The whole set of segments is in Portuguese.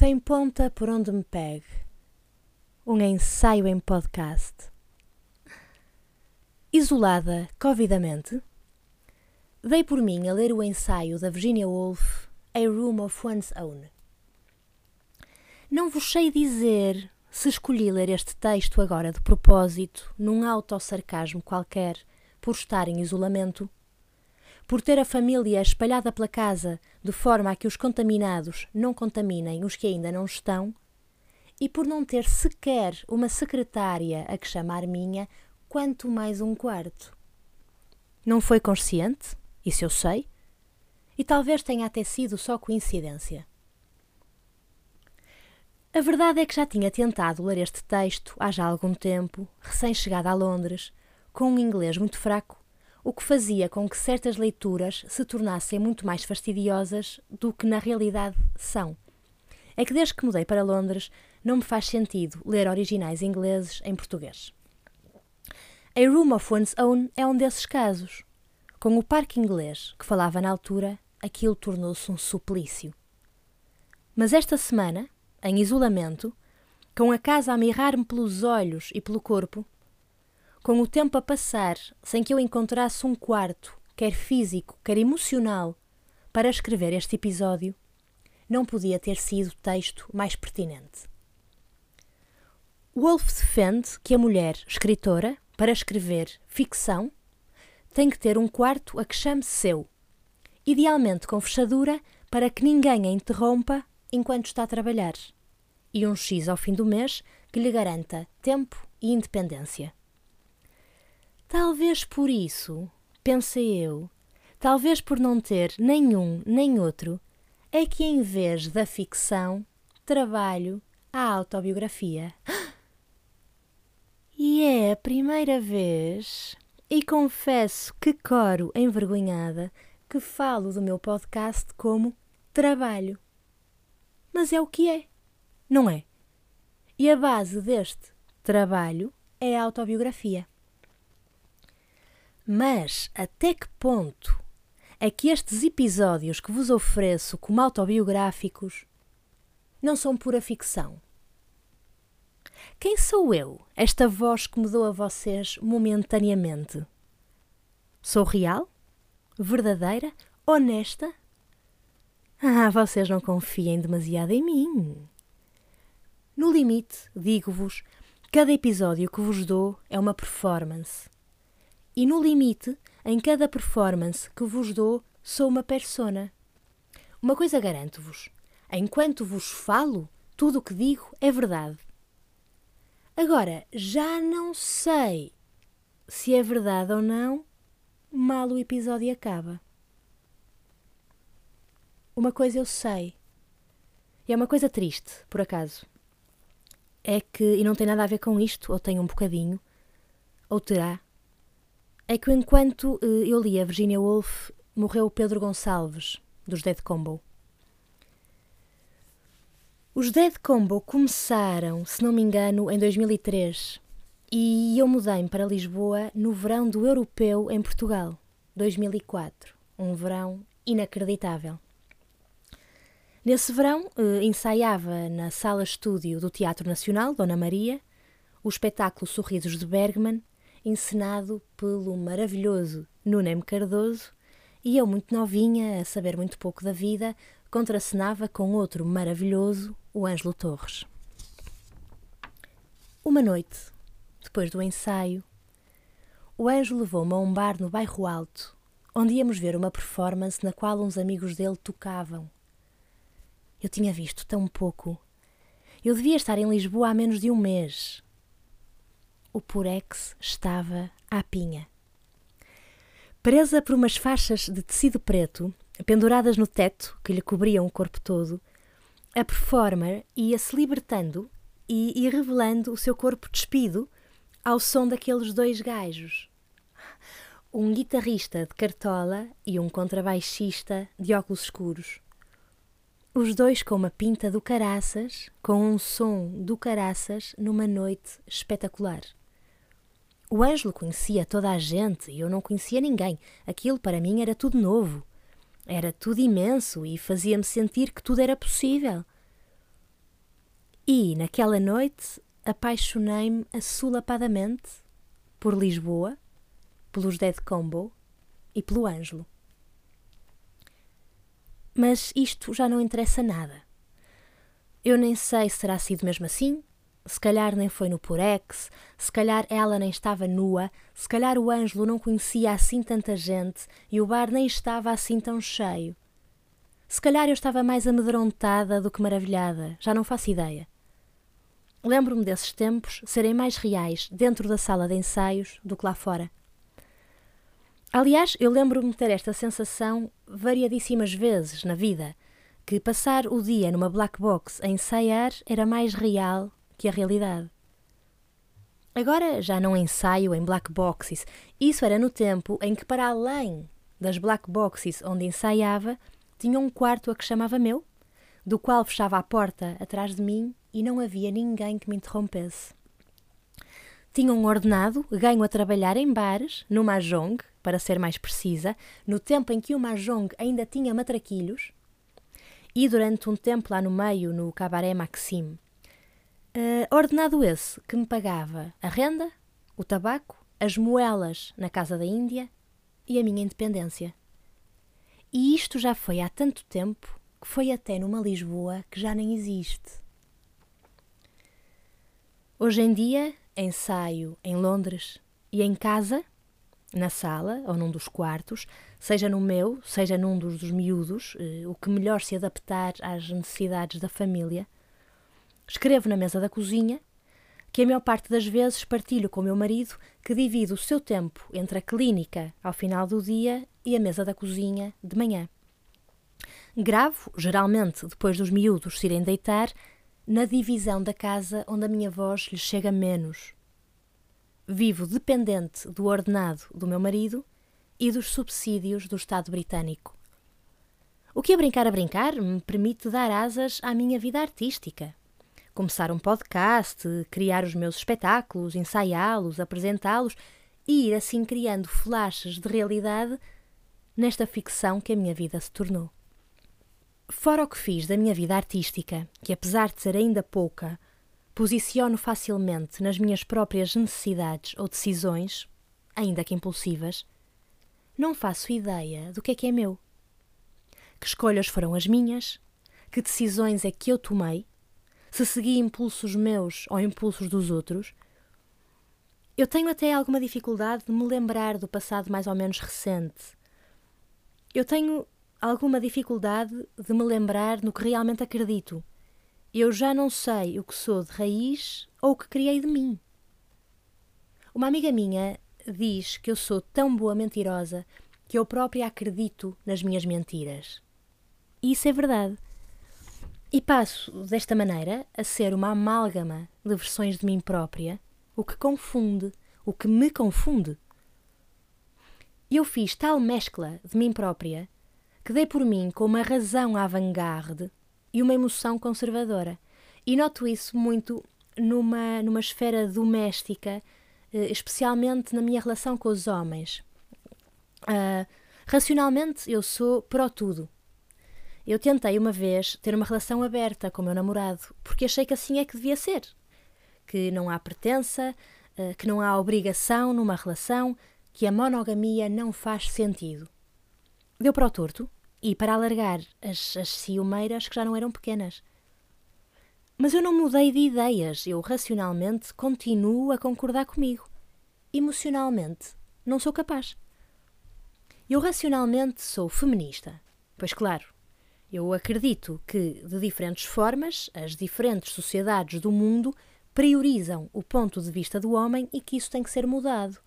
Sem ponta por onde me pegue. Um ensaio em podcast. Isolada, covidamente, dei por mim a ler o ensaio da Virginia Woolf, A Room of One's Own. Não vos sei dizer se escolhi ler este texto agora de propósito, num autossarcasmo qualquer, por estar em isolamento por ter a família espalhada pela casa de forma a que os contaminados não contaminem os que ainda não estão, e por não ter sequer uma secretária a que chamar minha, quanto mais um quarto. Não foi consciente, isso eu sei, e talvez tenha até sido só coincidência. A verdade é que já tinha tentado ler este texto há já algum tempo, recém-chegada a Londres, com um inglês muito fraco o que fazia com que certas leituras se tornassem muito mais fastidiosas do que na realidade são. É que desde que mudei para Londres não me faz sentido ler originais ingleses em português. A Room of One's Own é um desses casos. Com o parque inglês que falava na altura, aquilo tornou-se um suplício. Mas esta semana, em isolamento, com a casa a mirrar-me pelos olhos e pelo corpo, com o tempo a passar, sem que eu encontrasse um quarto, quer físico, quer emocional, para escrever este episódio, não podia ter sido texto mais pertinente. Wolff defende que a mulher escritora, para escrever ficção, tem que ter um quarto a que chame seu, idealmente com fechadura para que ninguém a interrompa enquanto está a trabalhar, e um X ao fim do mês que lhe garanta tempo e independência. Talvez por isso, pensei eu, talvez por não ter nenhum nem outro, é que em vez da ficção, trabalho a autobiografia. E é a primeira vez, e confesso que coro envergonhada, que falo do meu podcast como trabalho. Mas é o que é, não é? E a base deste trabalho é a autobiografia. Mas até que ponto é que estes episódios que vos ofereço como autobiográficos não são pura ficção? Quem sou eu, esta voz que me dou a vocês momentaneamente? Sou real? Verdadeira? Honesta? Ah, vocês não confiem demasiado em mim. No limite, digo-vos, cada episódio que vos dou é uma performance e no limite, em cada performance que vos dou, sou uma persona. Uma coisa garanto-vos: enquanto vos falo, tudo o que digo é verdade. Agora, já não sei se é verdade ou não, mal o episódio acaba. Uma coisa eu sei, e é uma coisa triste, por acaso. É que, e não tem nada a ver com isto, ou tem um bocadinho, ou terá, é que enquanto uh, eu li a Virginia Woolf, morreu o Pedro Gonçalves, dos Dead Combo. Os Dead Combo começaram, se não me engano, em 2003 e eu mudei-me para Lisboa no verão do Europeu em Portugal, 2004. Um verão inacreditável. Nesse verão, eh, ensaiava na sala estúdio do Teatro Nacional, Dona Maria, o espetáculo Sorrisos de Bergman encenado pelo maravilhoso Nunem Cardoso, e eu, muito novinha, a saber muito pouco da vida, contracenava com outro maravilhoso, o Ângelo Torres. Uma noite, depois do ensaio, o Ângelo levou-me a um bar no bairro Alto, onde íamos ver uma performance na qual uns amigos dele tocavam. Eu tinha visto tão pouco. Eu devia estar em Lisboa há menos de um mês o Purex estava à pinha. Presa por umas faixas de tecido preto, penduradas no teto que lhe cobriam o corpo todo, a performer ia-se libertando e, e revelando o seu corpo despido ao som daqueles dois gajos. Um guitarrista de cartola e um contrabaixista de óculos escuros. Os dois com uma pinta do caraças, com um som do caraças numa noite espetacular. O Ângelo conhecia toda a gente e eu não conhecia ninguém. Aquilo para mim era tudo novo. Era tudo imenso e fazia-me sentir que tudo era possível. E, naquela noite, apaixonei-me assolapadamente por Lisboa, pelos Dead Combo e pelo Ângelo. Mas isto já não interessa nada. Eu nem sei se terá sido mesmo assim, se calhar nem foi no Purex, se calhar ela nem estava nua, se calhar o Ângelo não conhecia assim tanta gente e o bar nem estava assim tão cheio. Se calhar eu estava mais amedrontada do que maravilhada, já não faço ideia. Lembro-me desses tempos serem mais reais dentro da sala de ensaios do que lá fora. Aliás, eu lembro-me de ter esta sensação variadíssimas vezes na vida, que passar o dia numa black box a ensaiar era mais real que a realidade. Agora já não ensaio em black boxes. Isso era no tempo em que, para além das black boxes onde ensaiava, tinha um quarto a que chamava meu, do qual fechava a porta atrás de mim e não havia ninguém que me interrompesse. Tinha um ordenado ganho a trabalhar em bares, no Mahjong, para ser mais precisa, no tempo em que o Mahjong ainda tinha matraquilhos, e durante um tempo lá no meio, no Cabaré Maxime. Uh, ordenado esse que me pagava a renda, o tabaco, as moelas na casa da Índia e a minha independência. E isto já foi há tanto tempo que foi até numa Lisboa que já nem existe. Hoje em dia ensaio em Londres e em casa, na sala ou num dos quartos, seja no meu, seja num dos, dos miúdos, eh, o que melhor se adaptar às necessidades da família Escrevo na mesa da cozinha, que a maior parte das vezes partilho com o meu marido, que divide o seu tempo entre a clínica ao final do dia e a mesa da cozinha de manhã. Gravo, geralmente depois dos miúdos se irem deitar, na divisão da casa onde a minha voz lhe chega menos. Vivo dependente do ordenado do meu marido e dos subsídios do Estado britânico. O que a brincar a brincar me permite dar asas à minha vida artística começar um podcast, criar os meus espetáculos, ensaiá-los, apresentá-los e ir assim criando flashes de realidade nesta ficção que a minha vida se tornou. Fora o que fiz da minha vida artística, que apesar de ser ainda pouca, posiciono facilmente nas minhas próprias necessidades ou decisões, ainda que impulsivas, não faço ideia do que é que é meu. Que escolhas foram as minhas? Que decisões é que eu tomei? Se segui impulsos meus ou impulsos dos outros. Eu tenho até alguma dificuldade de me lembrar do passado mais ou menos recente. Eu tenho alguma dificuldade de me lembrar no que realmente acredito. Eu já não sei o que sou de raiz ou o que criei de mim. Uma amiga minha diz que eu sou tão boa mentirosa que eu própria acredito nas minhas mentiras. E isso é verdade. E passo, desta maneira, a ser uma amálgama de versões de mim própria, o que confunde, o que me confunde. Eu fiz tal mescla de mim própria que dei por mim com uma razão avant-garde e uma emoção conservadora. E noto isso muito numa, numa esfera doméstica, eh, especialmente na minha relação com os homens. Uh, racionalmente, eu sou pró-tudo eu tentei uma vez ter uma relação aberta com o meu namorado, porque achei que assim é que devia ser. Que não há pertença, eh, que não há obrigação numa relação, que a monogamia não faz sentido. Deu para o torto e para alargar as, as ciumeiras que já não eram pequenas. Mas eu não mudei de ideias, eu racionalmente continuo a concordar comigo. Emocionalmente, não sou capaz. Eu racionalmente sou feminista. Pois claro, eu acredito que, de diferentes formas, as diferentes sociedades do mundo priorizam o ponto de vista do homem e que isso tem que ser mudado.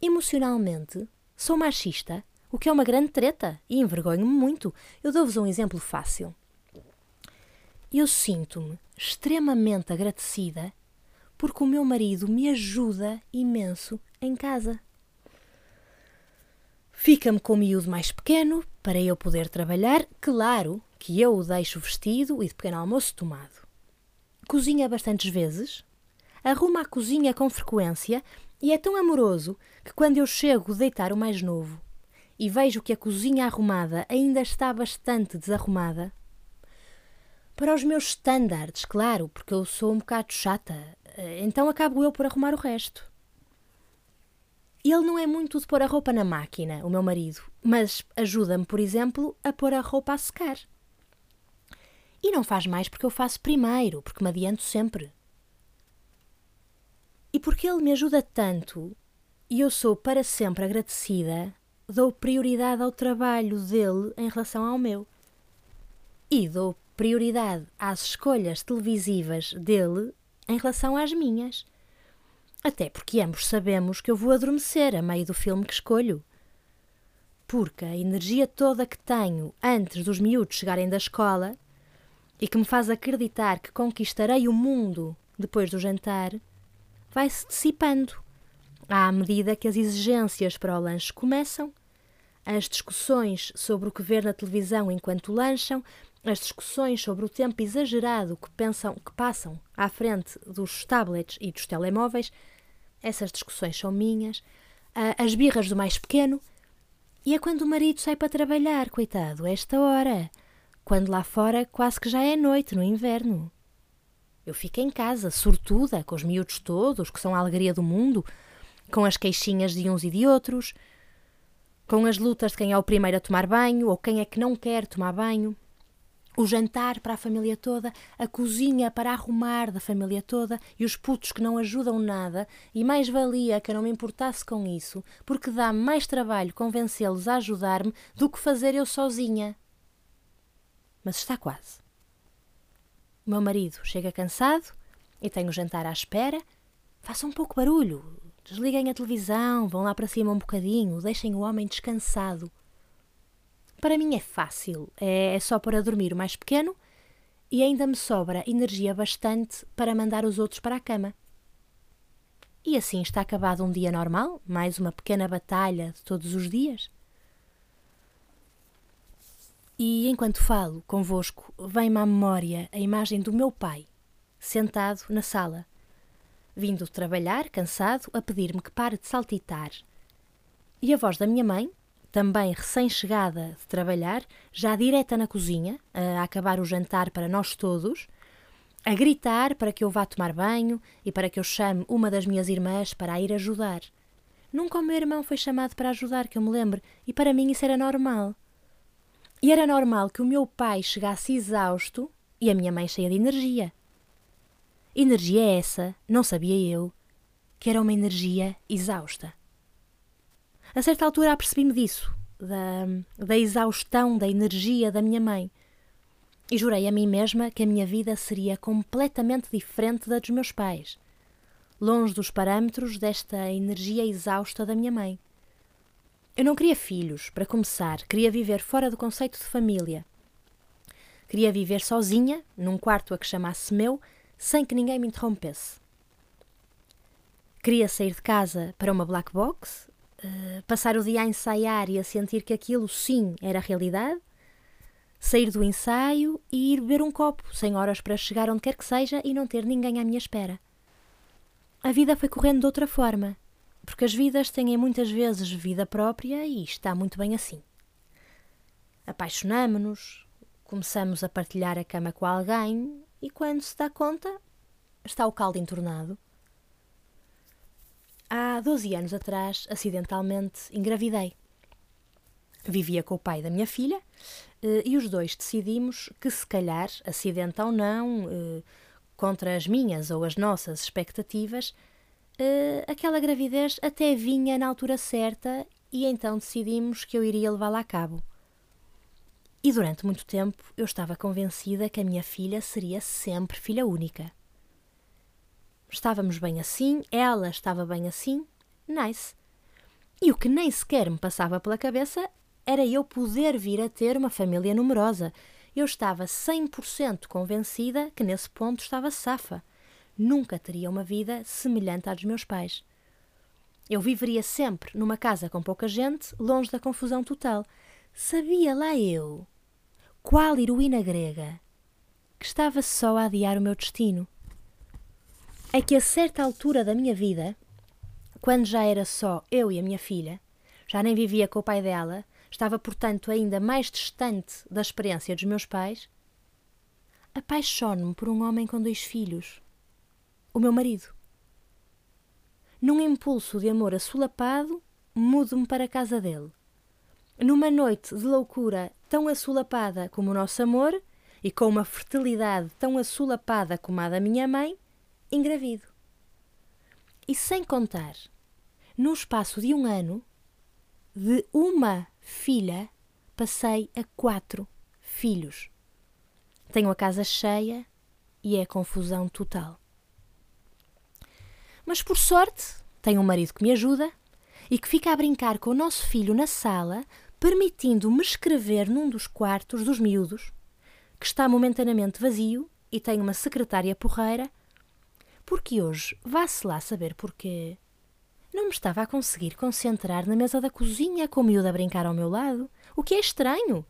Emocionalmente, sou machista, o que é uma grande treta e envergonho-me muito. Eu dou-vos um exemplo fácil. Eu sinto-me extremamente agradecida porque o meu marido me ajuda imenso em casa. Fica-me com o miúdo mais pequeno para eu poder trabalhar. Claro que eu o deixo vestido e de pequeno almoço tomado. Cozinha bastantes vezes, arruma a cozinha com frequência e é tão amoroso que quando eu chego deitar o mais novo e vejo que a cozinha arrumada ainda está bastante desarrumada, Para os meus estándares, claro, porque eu sou um bocado chata. Eh, então acabo eu por arrumar o resto. Ele não é muito de pôr a roupa na máquina, o meu marido, mas ajuda-me, por exemplo, a pôr a roupa a secar. E não faz mais porque eu faço primeiro, porque me adianto sempre. E porque ele me ajuda tanto e eu sou para sempre agradecida, dou prioridade ao trabalho dele em relação ao meu. E dou prioridade às escolhas televisivas dele em relação às minhas. Até porque ambos sabemos que eu vou adormecer a meio do filme que escolho. Porque a energia toda que tenho antes dos miúdos chegarem da escola e que me faz acreditar que conquistarei o mundo depois do jantar vai-se dissipando à medida que as exigências para o lanche começam, as discussões sobre o que ver na televisão enquanto lancham as discussões sobre o tempo exagerado que pensam que passam à frente dos tablets e dos telemóveis, essas discussões são minhas, as birras do mais pequeno, e é quando o marido sai para trabalhar, coitado, esta hora, quando lá fora quase que já é noite no inverno. Eu fico em casa, sortuda, com os miúdos todos, que são a alegria do mundo, com as queixinhas de uns e de outros, com as lutas de quem é o primeiro a tomar banho ou quem é que não quer tomar banho o jantar para a família toda, a cozinha para arrumar da família toda e os putos que não ajudam nada, e mais valia que eu não me importasse com isso, porque dá-me mais trabalho convencê-los a ajudar-me do que fazer eu sozinha. Mas está quase. O meu marido chega cansado e tenho o jantar à espera. Façam um pouco barulho, desliguem a televisão, vão lá para cima um bocadinho, deixem o homem descansado. Para mim é fácil, é, é só para dormir o mais pequeno e ainda me sobra energia bastante para mandar os outros para a cama. E assim está acabado um dia normal, mais uma pequena batalha de todos os dias. E enquanto falo convosco, vem-me à memória a imagem do meu pai, sentado na sala, vindo trabalhar, cansado, a pedir-me que pare de saltitar. E a voz da minha mãe, também recém-chegada de trabalhar, já direta na cozinha, a acabar o jantar para nós todos, a gritar para que eu vá tomar banho e para que eu chame uma das minhas irmãs para a ir ajudar. Nunca o meu irmão foi chamado para ajudar, que eu me lembre, e para mim isso era normal. E era normal que o meu pai chegasse exausto e a minha mãe cheia de energia. Energia essa, não sabia eu, que era uma energia exausta. A certa altura apercebi-me disso, da, da exaustão, da energia da minha mãe. E jurei a mim mesma que a minha vida seria completamente diferente da dos meus pais, longe dos parâmetros desta energia exausta da minha mãe. Eu não queria filhos, para começar, queria viver fora do conceito de família. Queria viver sozinha, num quarto a que chamasse meu, sem que ninguém me interrompesse. Queria sair de casa para uma black box, eh, passar o dia a ensaiar e a sentir que aquilo sim era realidade, sair do ensaio e ir beber um copo, sem horas para chegar onde quer que seja e não ter ninguém à minha espera. A vida foi correndo de outra forma, porque as vidas têm muitas vezes vida própria e está muito bem assim. Apaixonamo-nos, começamos a partilhar a cama com alguém e quando se dá conta, está o caldo entornado Há 12 anos atrás, acidentalmente, engravidei. Vivia com o pai da minha filha eh, e os dois decidimos que, se calhar, acidente ou não, eh, contra as minhas ou as nossas expectativas, eh, aquela gravidez até vinha na altura certa e então decidimos que eu iria levá-la a cabo. E durante muito tempo eu estava convencida que a minha filha seria sempre filha única. Estávamos bem assim, ela estava bem assim, nice. E o que nem sequer me passava pela cabeça era eu poder vir a ter uma família numerosa. Eu estava 100% convencida que nesse ponto estava safa. Nunca teria uma vida semelhante à dos meus pais. Eu viveria sempre numa casa com pouca gente, longe da confusão total. Sabia lá eu, qual heroína grega, que estava só a adiar o meu destino é que a certa altura da minha vida, quando já era só eu e a minha filha, já nem vivia com o pai dela, estava, portanto, ainda mais distante da experiência dos meus pais, apaixono-me por um homem com dois filhos. O meu marido. Num impulso de amor assolapado, mudo-me para a casa dele. Numa noite de loucura tão assolapada como o nosso amor e com uma fertilidade tão assolapada como a da minha mãe, engravido. E sem contar, no espaço de um ano, de uma filha, passei a quatro filhos. Tenho a casa cheia e é confusão total. Mas por sorte, tenho um marido que me ajuda e que fica a brincar com o nosso filho na sala, permitindo-me escrever num dos quartos dos miúdos, que está momentaneamente vazio e tem uma secretária porreira, porque hoje, vá-se lá saber porquê, não me estava a conseguir concentrar na mesa da cozinha com o miúdo a brincar ao meu lado, o que é estranho,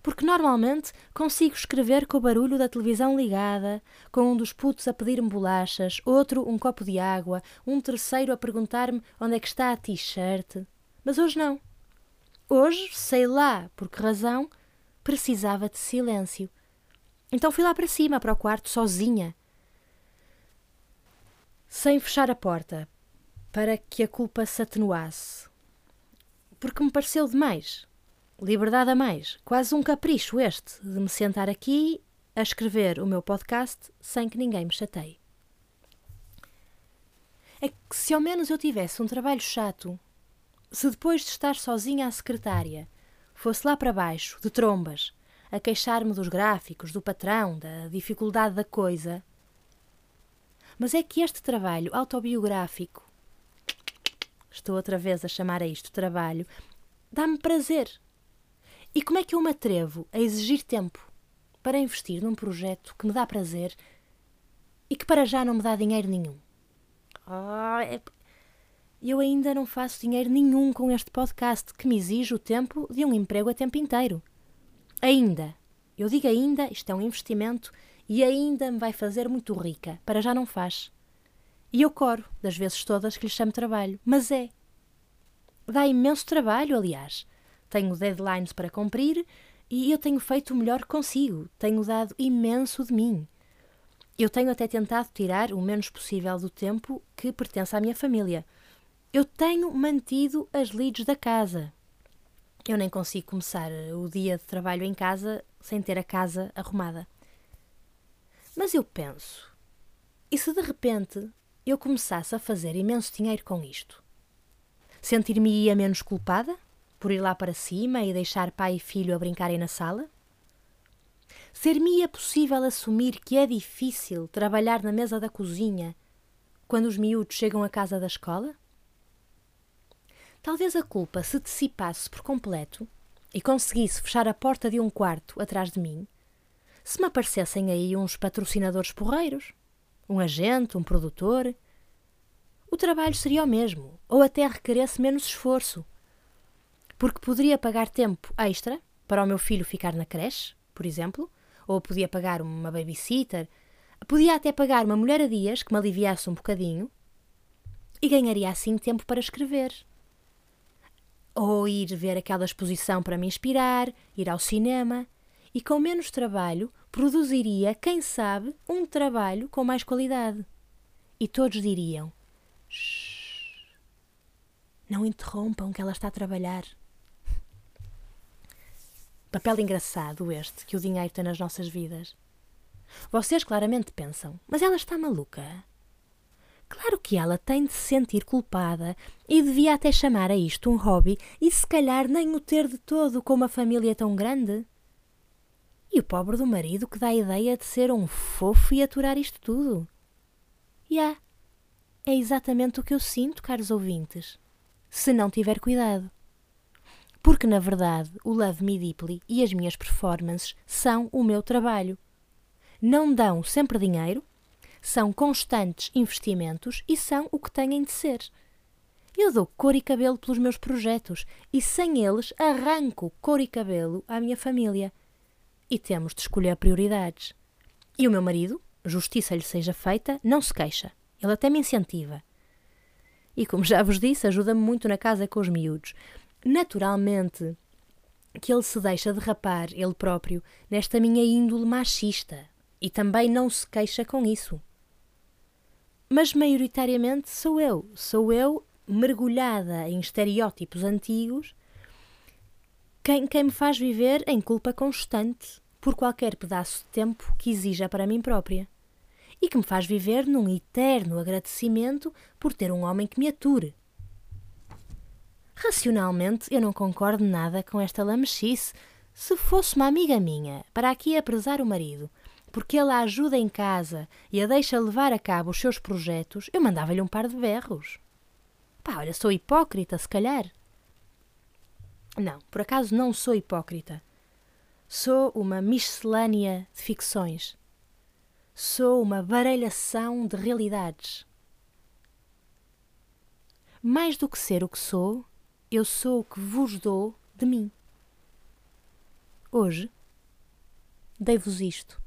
porque normalmente consigo escrever com o barulho da televisão ligada, com um dos putos a pedir-me bolachas, outro um copo de água, um terceiro a perguntar-me onde é que está a t-shirt. Mas hoje não. Hoje, sei lá por que razão, precisava de silêncio. Então fui lá para cima, para o quarto, sozinha. Sem fechar a porta, para que a culpa se atenuasse. Porque me pareceu demais. Liberdade a mais. Quase um capricho este de me sentar aqui a escrever o meu podcast sem que ninguém me chateie. É que se ao menos eu tivesse um trabalho chato, se depois de estar sozinha à secretária fosse lá para baixo, de trombas, a queixar-me dos gráficos, do patrão, da dificuldade da coisa. Mas é que este trabalho autobiográfico, estou outra vez a chamar a isto trabalho, dá-me prazer e como é que eu me atrevo a exigir tempo para investir num projeto que me dá prazer e que para já não me dá dinheiro nenhum? Oh, é... Eu ainda não faço dinheiro nenhum com este podcast que me exige o tempo de um emprego a tempo inteiro. Ainda. Eu digo ainda, isto é um investimento e ainda me vai fazer muito rica. Para já não faz. E eu coro, das vezes todas que lhe chamo trabalho. Mas é. Dá imenso trabalho, aliás tenho deadlines para cumprir e eu tenho feito o melhor consigo, tenho dado imenso de mim. Eu tenho até tentado tirar o menos possível do tempo que pertence à minha família. Eu tenho mantido as leads da casa. Eu nem consigo começar o dia de trabalho em casa sem ter a casa arrumada. Mas eu penso, e se de repente eu começasse a fazer imenso dinheiro com isto? Sentir-me-ia menos culpada? por ir lá para cima e deixar pai e filho a brincarem na sala? Ser-me-ia possível assumir que é difícil trabalhar na mesa da cozinha quando os miúdos chegam à casa da escola? Talvez a culpa se dissipasse por completo e conseguisse fechar a porta de um quarto atrás de mim se me aparecessem aí uns patrocinadores porreiros, um agente, um produtor. O trabalho seria o mesmo, ou até requeresse menos esforço porque poderia pagar tempo extra para o meu filho ficar na creche, por exemplo, ou podia pagar uma babysitter, podia até pagar uma mulher a dias que me aliviasse um bocadinho e ganharia assim tempo para escrever. Ou ir ver aquela exposição para me inspirar, ir ao cinema, e com menos trabalho produziria, quem sabe, um trabalho com mais qualidade. E todos diriam: Não interrompam que ela está a trabalhar. Papel engraçado este que o dinheiro tem nas nossas vidas. Vocês claramente pensam, mas ela está maluca. Claro que ela tem de se sentir culpada e devia até chamar a isto um hobby e se calhar nem o ter de todo com uma família tão grande. E o pobre do marido que dá a ideia de ser um fofo e aturar isto tudo. Já. Yeah, é exatamente o que eu sinto, caros ouvintes. Se não tiver cuidado. Porque, na verdade, o Love Me Deeply e as minhas performances são o meu trabalho. Não dão sempre dinheiro, são constantes investimentos e são o que têm de ser. Eu dou cor e cabelo pelos meus projetos e sem eles arranco cor e cabelo à minha família. E temos de escolher prioridades. E o meu marido, justiça lhe seja feita, não se queixa. Ele até me incentiva. E como já vos disse, ajuda-me muito na casa com os miúdos. Naturalmente, que ele se deixa derrapar, ele próprio, nesta minha índole machista e também não se queixa com isso. Mas maioritariamente sou eu, sou eu mergulhada em estereótipos antigos quem, quem me faz viver em culpa constante por qualquer pedaço de tempo que exija para mim própria e que me faz viver num eterno agradecimento por ter um homem que me ature. Racionalmente, eu não concordo nada com esta lamechice. Se fosse uma amiga minha para aqui apresar o marido, porque ele a ajuda em casa e a deixa levar a cabo os seus projetos, eu mandava-lhe um par de berros. Pá, olha, sou hipócrita, se calhar. Não, por acaso não sou hipócrita. Sou uma miscelânea de ficções. Sou uma baralhação de realidades. Mais do que ser o que sou, eu sou o que vos dou de mim. Hoje, dei-vos isto.